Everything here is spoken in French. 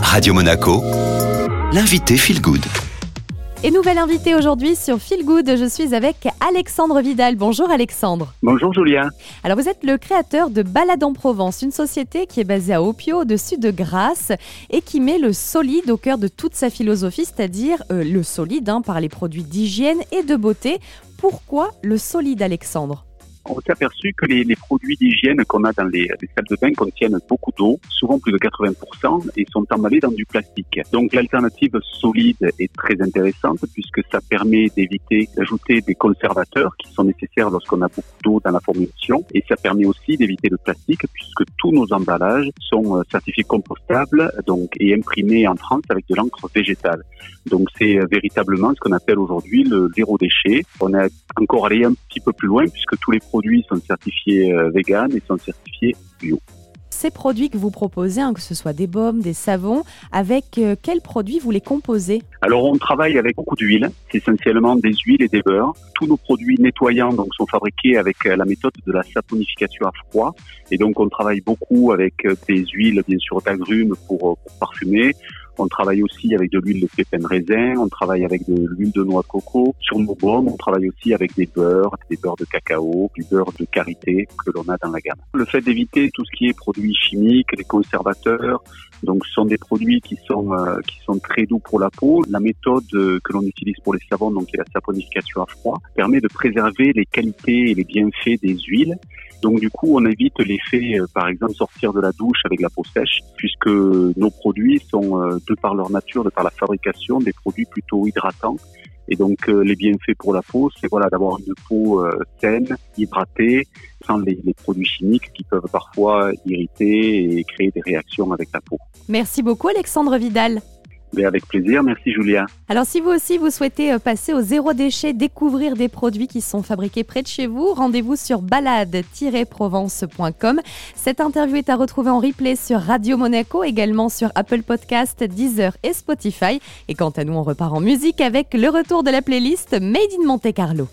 Radio Monaco, l'invité Feel Good. Et nouvelle invitée aujourd'hui sur Feel Good, je suis avec Alexandre Vidal. Bonjour Alexandre. Bonjour Julien. Alors vous êtes le créateur de Balade en Provence, une société qui est basée à Opio, au-dessus de Grasse, et qui met le solide au cœur de toute sa philosophie, c'est-à-dire euh, le solide hein, par les produits d'hygiène et de beauté. Pourquoi le solide Alexandre? On s'est aperçu que les, les produits d'hygiène qu'on a dans les, les, salles de bain contiennent beaucoup d'eau, souvent plus de 80%, et sont emballés dans du plastique. Donc l'alternative solide est très intéressante puisque ça permet d'éviter d'ajouter des conservateurs qui sont nécessaires lorsqu'on a beaucoup d'eau dans la formulation, et ça permet aussi d'éviter le plastique puisque tous nos emballages sont euh, certifiés compostables donc et imprimés en France avec de l'encre végétale. Donc c'est euh, véritablement ce qu'on appelle aujourd'hui le zéro déchet. On est encore allé un petit peu plus loin puisque tous les sont certifiés euh, vegan et sont certifiés bio. Ces produits que vous proposez, hein, que ce soit des baumes, des savons, avec euh, quels produits vous les composez? Alors on travaille avec beaucoup d'huiles, c'est essentiellement des huiles et des beurres. Tous nos produits nettoyants donc sont fabriqués avec euh, la méthode de la saponification à froid et donc on travaille beaucoup avec des huiles bien sûr d'agrumes pour, pour parfumer, on travaille aussi avec de l'huile de pépin de raisin, on travaille avec de l'huile de noix de coco. Sur nos baumes, on travaille aussi avec des beurres, des beurres de cacao, du beurre de karité que l'on a dans la gamme. Le fait d'éviter tout ce qui est produits chimiques, les conservateurs, donc ce sont des produits qui sont euh, qui sont très doux pour la peau. La méthode euh, que l'on utilise pour les savons, donc qui est la saponification à froid, permet de préserver les qualités et les bienfaits des huiles. Donc du coup, on évite l'effet, euh, par exemple, sortir de la douche avec la peau sèche, puisque nos produits sont, de par leur nature, de par la fabrication, des produits plutôt hydratants. Et donc les bienfaits pour la peau, c'est voilà d'avoir une peau saine, hydratée, sans les, produits chimiques qui peuvent parfois irriter et créer des réactions avec la peau. Merci beaucoup Alexandre Vidal. Avec plaisir, merci Julia. Alors si vous aussi vous souhaitez euh, passer au zéro déchet, découvrir des produits qui sont fabriqués près de chez vous, rendez-vous sur balade-provence.com. Cette interview est à retrouver en replay sur Radio Monaco, également sur Apple Podcast, Deezer et Spotify. Et quant à nous, on repart en musique avec le retour de la playlist Made in Monte Carlo.